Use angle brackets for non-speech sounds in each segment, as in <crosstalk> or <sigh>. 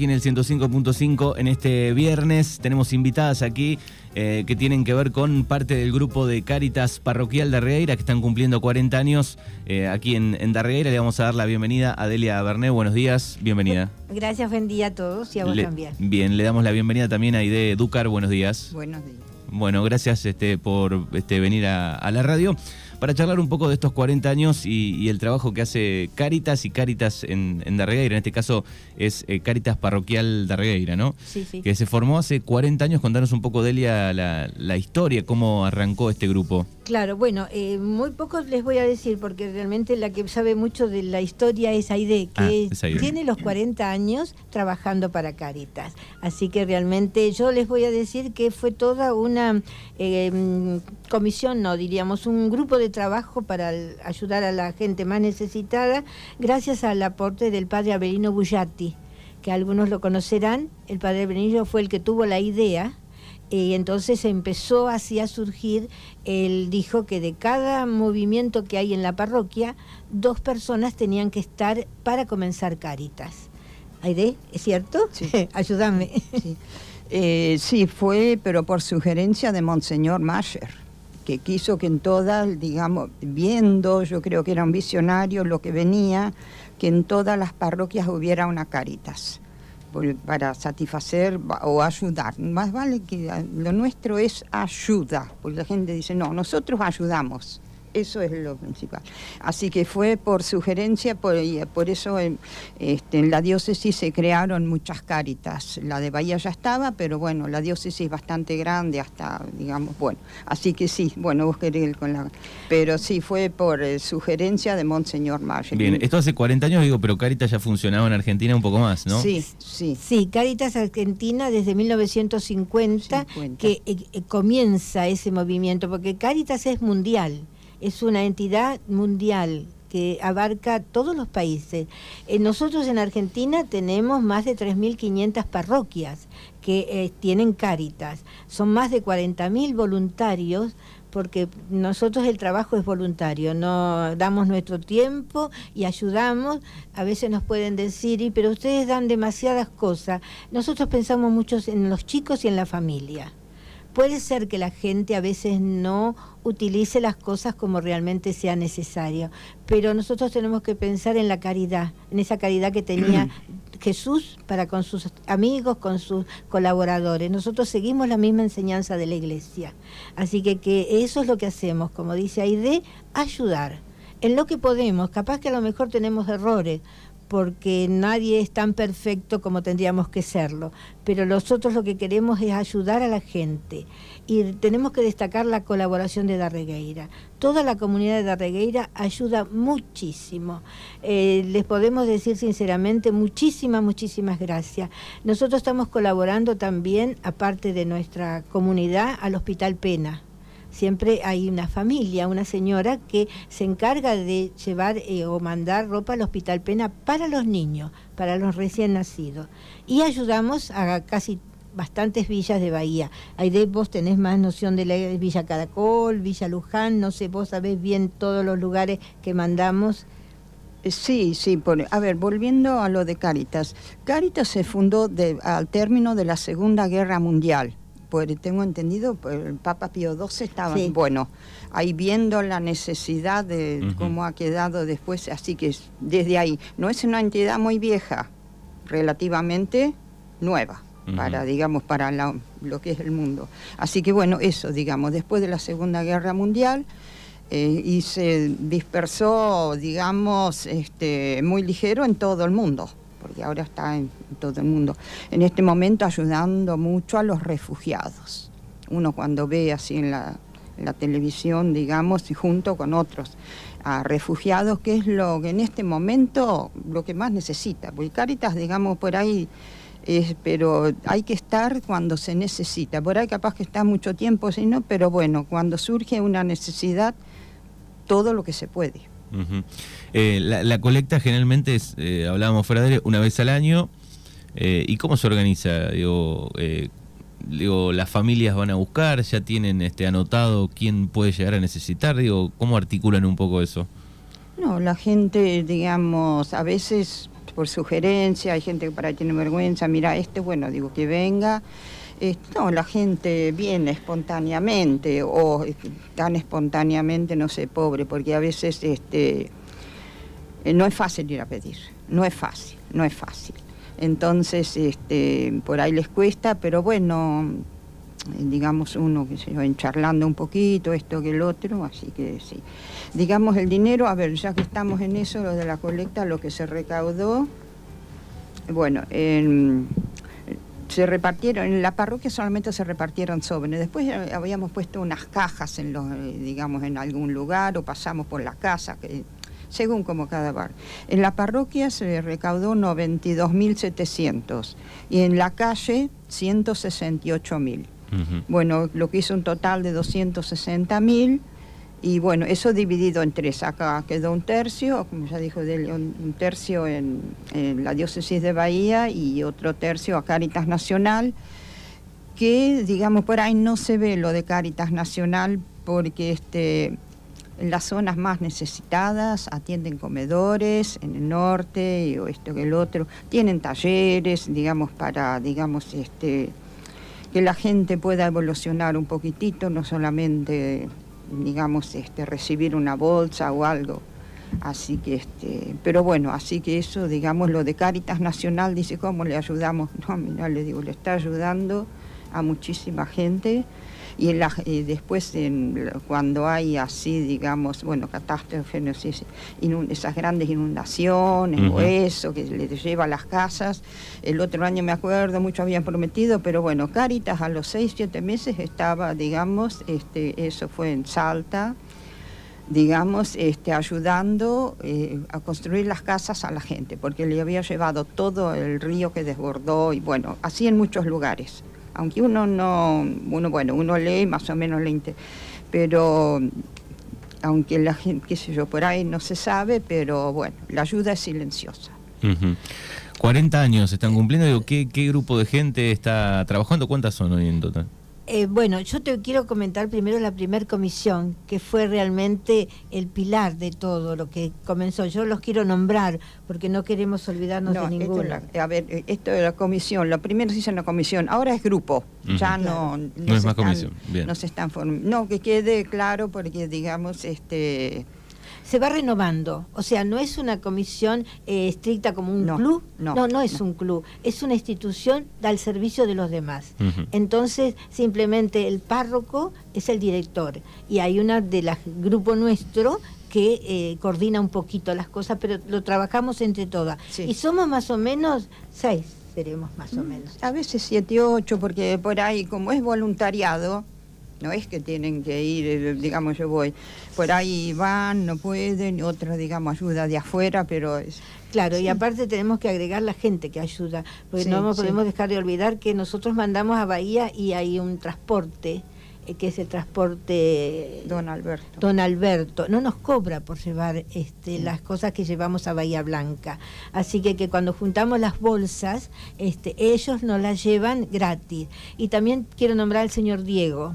aquí en el 105.5 en este viernes. Tenemos invitadas aquí eh, que tienen que ver con parte del grupo de Cáritas Parroquial de Arregueira que están cumpliendo 40 años eh, aquí en, en Darregueira. Le vamos a dar la bienvenida a Delia Berné. Buenos días, bienvenida. Gracias, buen día a todos y a vos Le- también. Bien, le damos la bienvenida también a Ide Ducar. Buenos días. Buenos días. Bueno, gracias este, por este, venir a, a la radio para charlar un poco de estos 40 años y, y el trabajo que hace Cáritas y Cáritas en, en Darregueira. En este caso es eh, Cáritas Parroquial Darregueira, ¿no? Sí, sí. Que se formó hace 40 años. Contanos un poco, Delia, la, la historia, cómo arrancó este grupo. Claro, bueno, eh, muy pocos les voy a decir porque realmente la que sabe mucho de la historia es Aide, que Ah, es Aide. tiene los 40 años trabajando para Caritas. Así que realmente yo les voy a decir que fue toda una eh, comisión, no diríamos, un grupo de trabajo para ayudar a la gente más necesitada, gracias al aporte del padre Abelino Bullati, que algunos lo conocerán. El padre Abelino fue el que tuvo la idea y entonces empezó así a surgir, él dijo que de cada movimiento que hay en la parroquia, dos personas tenían que estar para comenzar Caritas. Aide, ¿es cierto? Sí. <laughs> Ayúdame. Sí. Eh, sí, fue, pero por sugerencia de Monseñor Mayer, que quiso que en todas, digamos, viendo, yo creo que era un visionario lo que venía, que en todas las parroquias hubiera una caritas para satisfacer o ayudar. Más vale que lo nuestro es ayuda, porque la gente dice, no, nosotros ayudamos. Eso es lo principal. Así que fue por sugerencia, por, y por eso en, este, en la diócesis se crearon muchas cáritas. La de Bahía ya estaba, pero bueno, la diócesis es bastante grande, hasta, digamos, bueno. Así que sí, bueno, vos querés ir con la... Pero sí, fue por eh, sugerencia de Monseñor Mayer. Bien, esto hace 40 años, digo, pero Cáritas ya funcionaba en Argentina un poco más, ¿no? Sí, sí. Sí, Caritas Argentina desde 1950 50. que eh, eh, comienza ese movimiento, porque Caritas es mundial, es una entidad mundial que abarca todos los países. Eh, nosotros en Argentina tenemos más de 3.500 parroquias que eh, tienen Caritas. Son más de 40.000 voluntarios porque nosotros el trabajo es voluntario, no damos nuestro tiempo y ayudamos. A veces nos pueden decir, "Y, pero ustedes dan demasiadas cosas. Nosotros pensamos mucho en los chicos y en la familia. Puede ser que la gente a veces no utilice las cosas como realmente sea necesario, pero nosotros tenemos que pensar en la caridad, en esa caridad que tenía <clears throat> Jesús para con sus amigos, con sus colaboradores. Nosotros seguimos la misma enseñanza de la iglesia. Así que, que eso es lo que hacemos, como dice Aide, ayudar. En lo que podemos, capaz que a lo mejor tenemos errores, porque nadie es tan perfecto como tendríamos que serlo, pero nosotros lo que queremos es ayudar a la gente y tenemos que destacar la colaboración de Darregueira. Toda la comunidad de Darregueira ayuda muchísimo. Eh, les podemos decir sinceramente muchísimas, muchísimas gracias. Nosotros estamos colaborando también, aparte de nuestra comunidad, al Hospital Pena siempre hay una familia, una señora que se encarga de llevar eh, o mandar ropa al Hospital Pena para los niños, para los recién nacidos. Y ayudamos a casi bastantes villas de Bahía. Ahí de vos tenés más noción de la Villa Caracol, Villa Luján, no sé, vos sabés bien todos los lugares que mandamos. Eh, Sí, sí. por- a ver, volviendo a lo de Cáritas. Cáritas se fundó de- al término de la Segunda Guerra Mundial. Pues tengo entendido, pues, el Papa Pío XII estaba, Sí. bueno, ahí viendo la necesidad de cómo ha quedado después, así que es- desde ahí, no es una entidad muy vieja, relativamente nueva, para, digamos, para la- lo que es el mundo. Así que bueno, eso, digamos, después de la Segunda Guerra Mundial, eh, y se dispersó, digamos, este, muy ligero en todo el mundo, porque ahora está en todo el mundo. En este momento ayudando mucho a los refugiados. Uno cuando ve así en la, televisión, digamos, y junto con otros a refugiados, que es lo que en este momento lo que más necesita, porque Caritas, digamos, por ahí pero hay que estar cuando se necesita. Por ahí capaz que está mucho tiempo, si no, pero bueno, cuando surge una necesidad, todo lo que se puede. Ujú. Eh, la, la colecta generalmente es, eh, hablábamos fuera una vez al año. Eh, ¿Y cómo se organiza? Digo, eh, digo, las familias van a buscar, ya tienen este anotado quién puede llegar a necesitar. Digo, ¿cómo articulan un poco eso? No, la gente, digamos, a veces por sugerencia, hay gente que para tiene vergüenza, mira, este, bueno, digo que venga. Eh, no, la gente viene espontáneamente o eh, tan espontáneamente, no sé, pobre, porque a veces este, eh, no es fácil ir a pedir, no es fácil, no es fácil. Entonces, este, por ahí les cuesta, pero bueno, digamos uno que se va charlando un poquito, esto que el otro, así que sí. Digamos el dinero, a ver, ya que estamos en eso, lo de la colecta, lo que se recaudó, bueno, se repartieron, en la parroquia solamente se repartieron sobres, después habíamos puesto unas cajas en los, eh, digamos, en algún lugar o pasamos por la casa, que, según como cada bar. En la parroquia se recaudó 92.700 y en la calle 168.000. Bueno, lo que hizo un total de 260.000 y bueno, eso dividido en tres. Acá quedó un tercio, como ya dijo un tercio en, la diócesis de Bahía y otro tercio a Caritas Nacional, que digamos por ahí no se ve lo de Caritas Nacional porque este, las zonas más necesitadas atienden comedores, en el norte o esto que el otro, tienen talleres, digamos, para, digamos, este, que la gente pueda evolucionar un poquitito, no solamente digamos, este, recibir una bolsa o algo. Así que, este, pero bueno, así que eso, digamos, lo de Caritas Nacional, dice, ¿cómo le ayudamos? <laughs> No, mira, le digo, le está ayudando a muchísima gente y, la, después en, cuando hay así, digamos, bueno, catástrofes, no sé, esas grandes inundaciones o eso que le lleva a las casas, el otro año me acuerdo, mucho habían prometido, pero bueno, Caritas a los seis, siete meses estaba, digamos, este, eso fue en Salta, digamos, este, ayudando eh, a construir las casas a la gente, porque le había llevado todo el río que desbordó y bueno, así en muchos lugares aunque uno no, uno, bueno, uno lee más o menos le pero aunque la gente, qué sé yo, por ahí no se sabe, pero bueno, la ayuda es silenciosa. 40 años están cumpliendo, ¿qué, ¿qué grupo de gente está trabajando? ¿Cuántas son hoy en total? Eh, bueno, yo te quiero comentar primero la primer comisión, que fue realmente el pilar de todo lo que comenzó. Yo los quiero nombrar porque no queremos olvidarnos de ninguno. a ver, eh, esto de la comisión, lo primero se hizo en la comisión, ahora es grupo, ya no, no, es más comisión. No se están No, que quede claro porque digamos, este se va renovando. O sea, no es una comisión eh, estricta como un club. No, no, es un club. Es una institución al servicio de los demás. Entonces, simplemente el párroco es el director. Y hay una de las grupo nuestro que eh, coordina un poquito las cosas, pero lo trabajamos entre todas. Y somos más o menos seis, seremos más o mm, menos. A veces siete, ocho, porque por ahí, como es voluntariado, no es que tienen que ir, eh, digamos, yo voy. Por ahí van, no pueden, otra, digamos, ayuda de afuera, pero... Es, claro, y aparte tenemos que agregar la gente que ayuda, porque no podemos dejar de olvidar que nosotros mandamos a Bahía y hay un transporte eh, que es el transporte Don Alberto. Don Alberto, no nos cobra por llevar este, las cosas que llevamos a Bahía Blanca. Así que, que cuando juntamos las bolsas, este, ellos nos las llevan gratis. Y también quiero nombrar al señor Diego,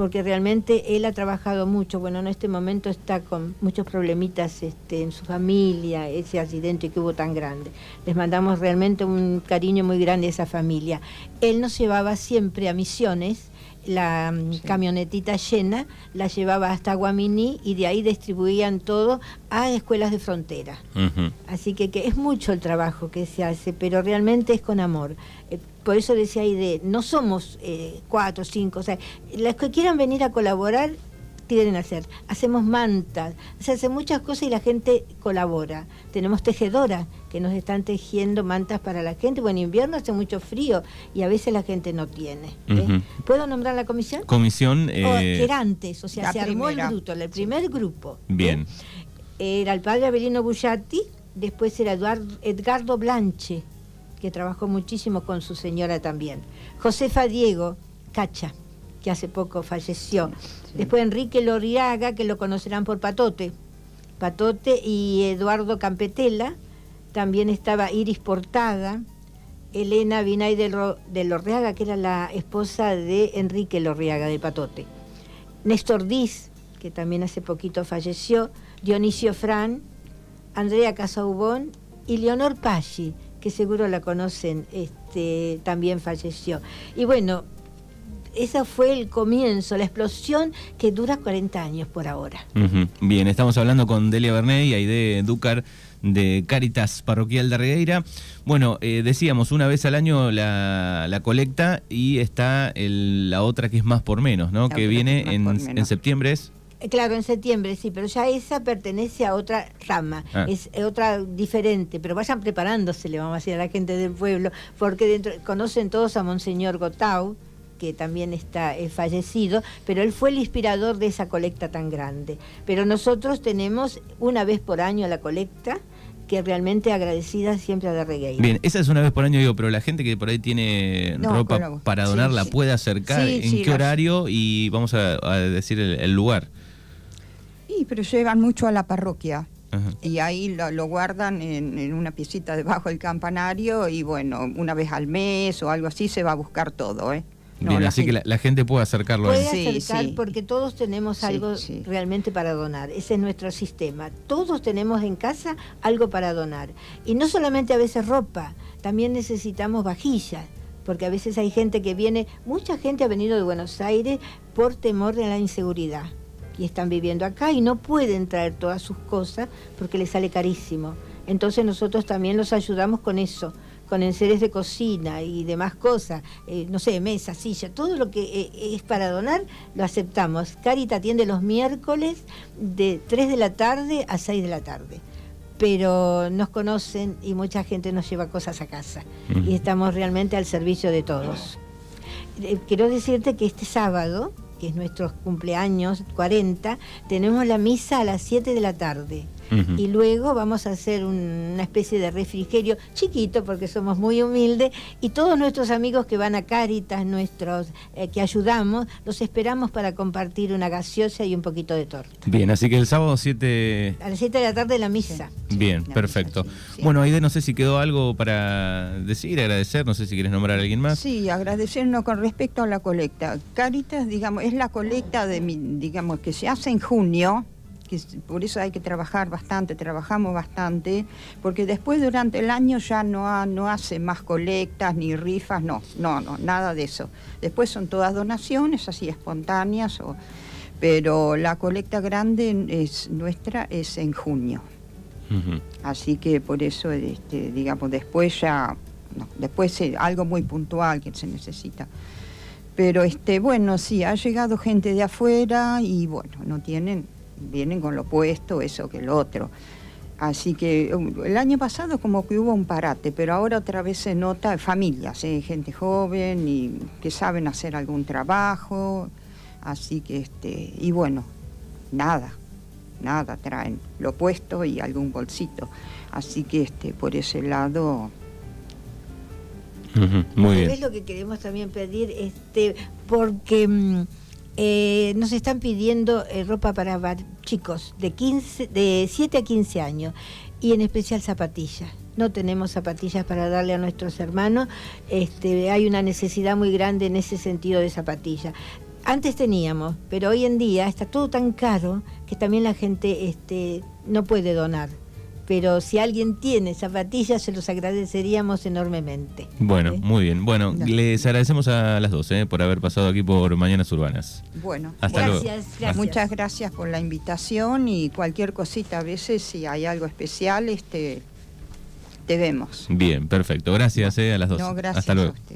porque realmente él ha trabajado mucho. Bueno, en este momento está con muchos problemitas este, en su familia, ese accidente que hubo tan grande. Les mandamos realmente un cariño muy grande a esa familia. Él nos llevaba siempre a misiones la mm, camionetita llena, la llevaba hasta Guaminí y de ahí distribuían todo a escuelas de frontera. Así que, que, es mucho el trabajo que se hace, pero realmente es con amor. Eh, por eso decía ahí de, no somos eh, cuatro, cinco, o sea, los que quieran venir a colaborar quieren hacer. Hacemos mantas, se hacen muchas cosas y la gente colabora. Tenemos tejedoras que nos están tejiendo mantas para la gente. Bueno, en invierno hace mucho frío y a veces la gente no tiene. ¿eh? ¿Puedo nombrar la comisión? Comisión... Eh... era antes, o sea, se armó el grupo, el primer grupo. ¿eh? Bien. Era el padre Avelino Bullati, después era Eduardo, Edgardo Blanche, que trabajó muchísimo con su señora también. Josefa Diego, Cacha que hace poco falleció. Después Enrique Loriaga, que lo conocerán por Patote. Patote y Eduardo Campetela. También estaba Iris Portada, Elena Vinay de, Lorriaga, que era la esposa de Enrique Lorriaga de Patote. Néstor Diz, que también hace poquito falleció. Dionisio Fran, Andrea Casaubón y Leonor Paggi, que seguro la conocen, este, también falleció. Y bueno, ese fue el comienzo, la explosión que dura 40 años por ahora. Bien, estamos hablando con Delia Bernet y Aide Dúcar de Cáritas Parroquial de Regueira. Bueno, eh, decíamos, una vez al año la, colecta y está la otra que es más por menos, ¿no? que viene en, septiembre. ¿es? Eh, claro, en septiembre, sí, pero ya esa pertenece a otra rama, ah. es otra diferente, pero vayan preparándose, le vamos a decir a la gente del pueblo, porque dentro, conocen todos a Monseñor Gotau, que también está fallecido, pero él fue el inspirador de esa colecta tan grande. Pero nosotros tenemos una vez por año la colecta, que realmente agradecida siempre a la Regueira. Bien, esa es una vez por año, digo, pero la gente que por ahí tiene ropa para donar la puede acercar, ¿en qué horario? Y vamos a, decir el, lugar. Sí, pero llegan mucho a la parroquia. Y ahí lo, guardan en, en, una piecita debajo del campanario y bueno, una vez al mes o algo así se va a buscar todo, ¿eh? Bien, así que la, gente puede acercarlo. Puede acercar porque todos tenemos algo realmente para donar. Ese es nuestro sistema. Todos tenemos en casa algo para donar. Y no solamente a veces ropa, también necesitamos vajillas. Porque a veces hay gente que viene, mucha gente ha venido de Buenos Aires por temor de la inseguridad. Y están viviendo acá y no pueden traer todas sus cosas porque les sale carísimo. Entonces nosotros también los ayudamos con eso con enseres de cocina y demás cosas, eh, no sé, mesa, silla, todo lo que eh, es para donar, lo aceptamos. Carita atiende los miércoles de 3 de la tarde a 6 de la tarde. Pero nos conocen y mucha gente nos lleva cosas a casa. Y estamos realmente al servicio de todos. Eh, quiero decirte que este sábado, que es nuestro cumpleaños 40, tenemos la misa a las 7 de la tarde y luego vamos a hacer una especie de refrigerio chiquito porque somos muy humildes y todos nuestros amigos que van a Cáritas, nuestros eh, que ayudamos, los esperamos para compartir una gaseosa y un poquito de torta. Bien, así que el sábado 7... A las 7 de la tarde la misa. Bien, perfecto. Bueno, Aide, no sé si quedó algo para decir, agradecer, no sé si quieres nombrar a alguien más. Sí, agradecernos con respecto a la colecta. Cáritas, digamos, es la colecta de, digamos, que se hace en junio, por eso hay que trabajar bastante, trabajamos bastante, porque después durante el año ya no, no hace más colectas ni rifas, no, no, no, nada de eso. Después son todas donaciones así espontáneas, pero la colecta grande es nuestra es en junio. Así que por eso, este, digamos, después ya, no, después algo muy puntual que se necesita. Pero este, bueno, sí, ha llegado gente de afuera y bueno, no tienen vienen con lo opuesto, eso que el otro. Así que um, el año pasado como que hubo un parate, pero ahora otra vez se nota familias, ¿eh? gente joven y que saben hacer algún trabajo. Así que, este, y bueno, nada, nada, traen lo opuesto y algún bolsito. Así que este, por ese lado... muy bien. Es lo que queremos también pedir, este, porque... Eh, nos están pidiendo eh, ropa para chicos de, 15, de 7 a 15 años y en especial zapatillas. No tenemos zapatillas para darle a nuestros hermanos. Este, hay una necesidad muy grande en ese sentido de zapatillas. Antes teníamos, pero hoy en día está todo tan caro que también la gente este, no puede donar pero si alguien tiene zapatillas se los agradeceríamos enormemente. Bueno, muy bien. Bueno, les agradecemos a las dos eh, por haber pasado aquí por Mañanas Urbanas. Bueno, Hasta gracias, gracias. Muchas gracias por la invitación y cualquier cosita, a veces si hay algo especial, este, te vemos. Bien, perfecto. Gracias eh, a las dos. No, gracias Hasta luego.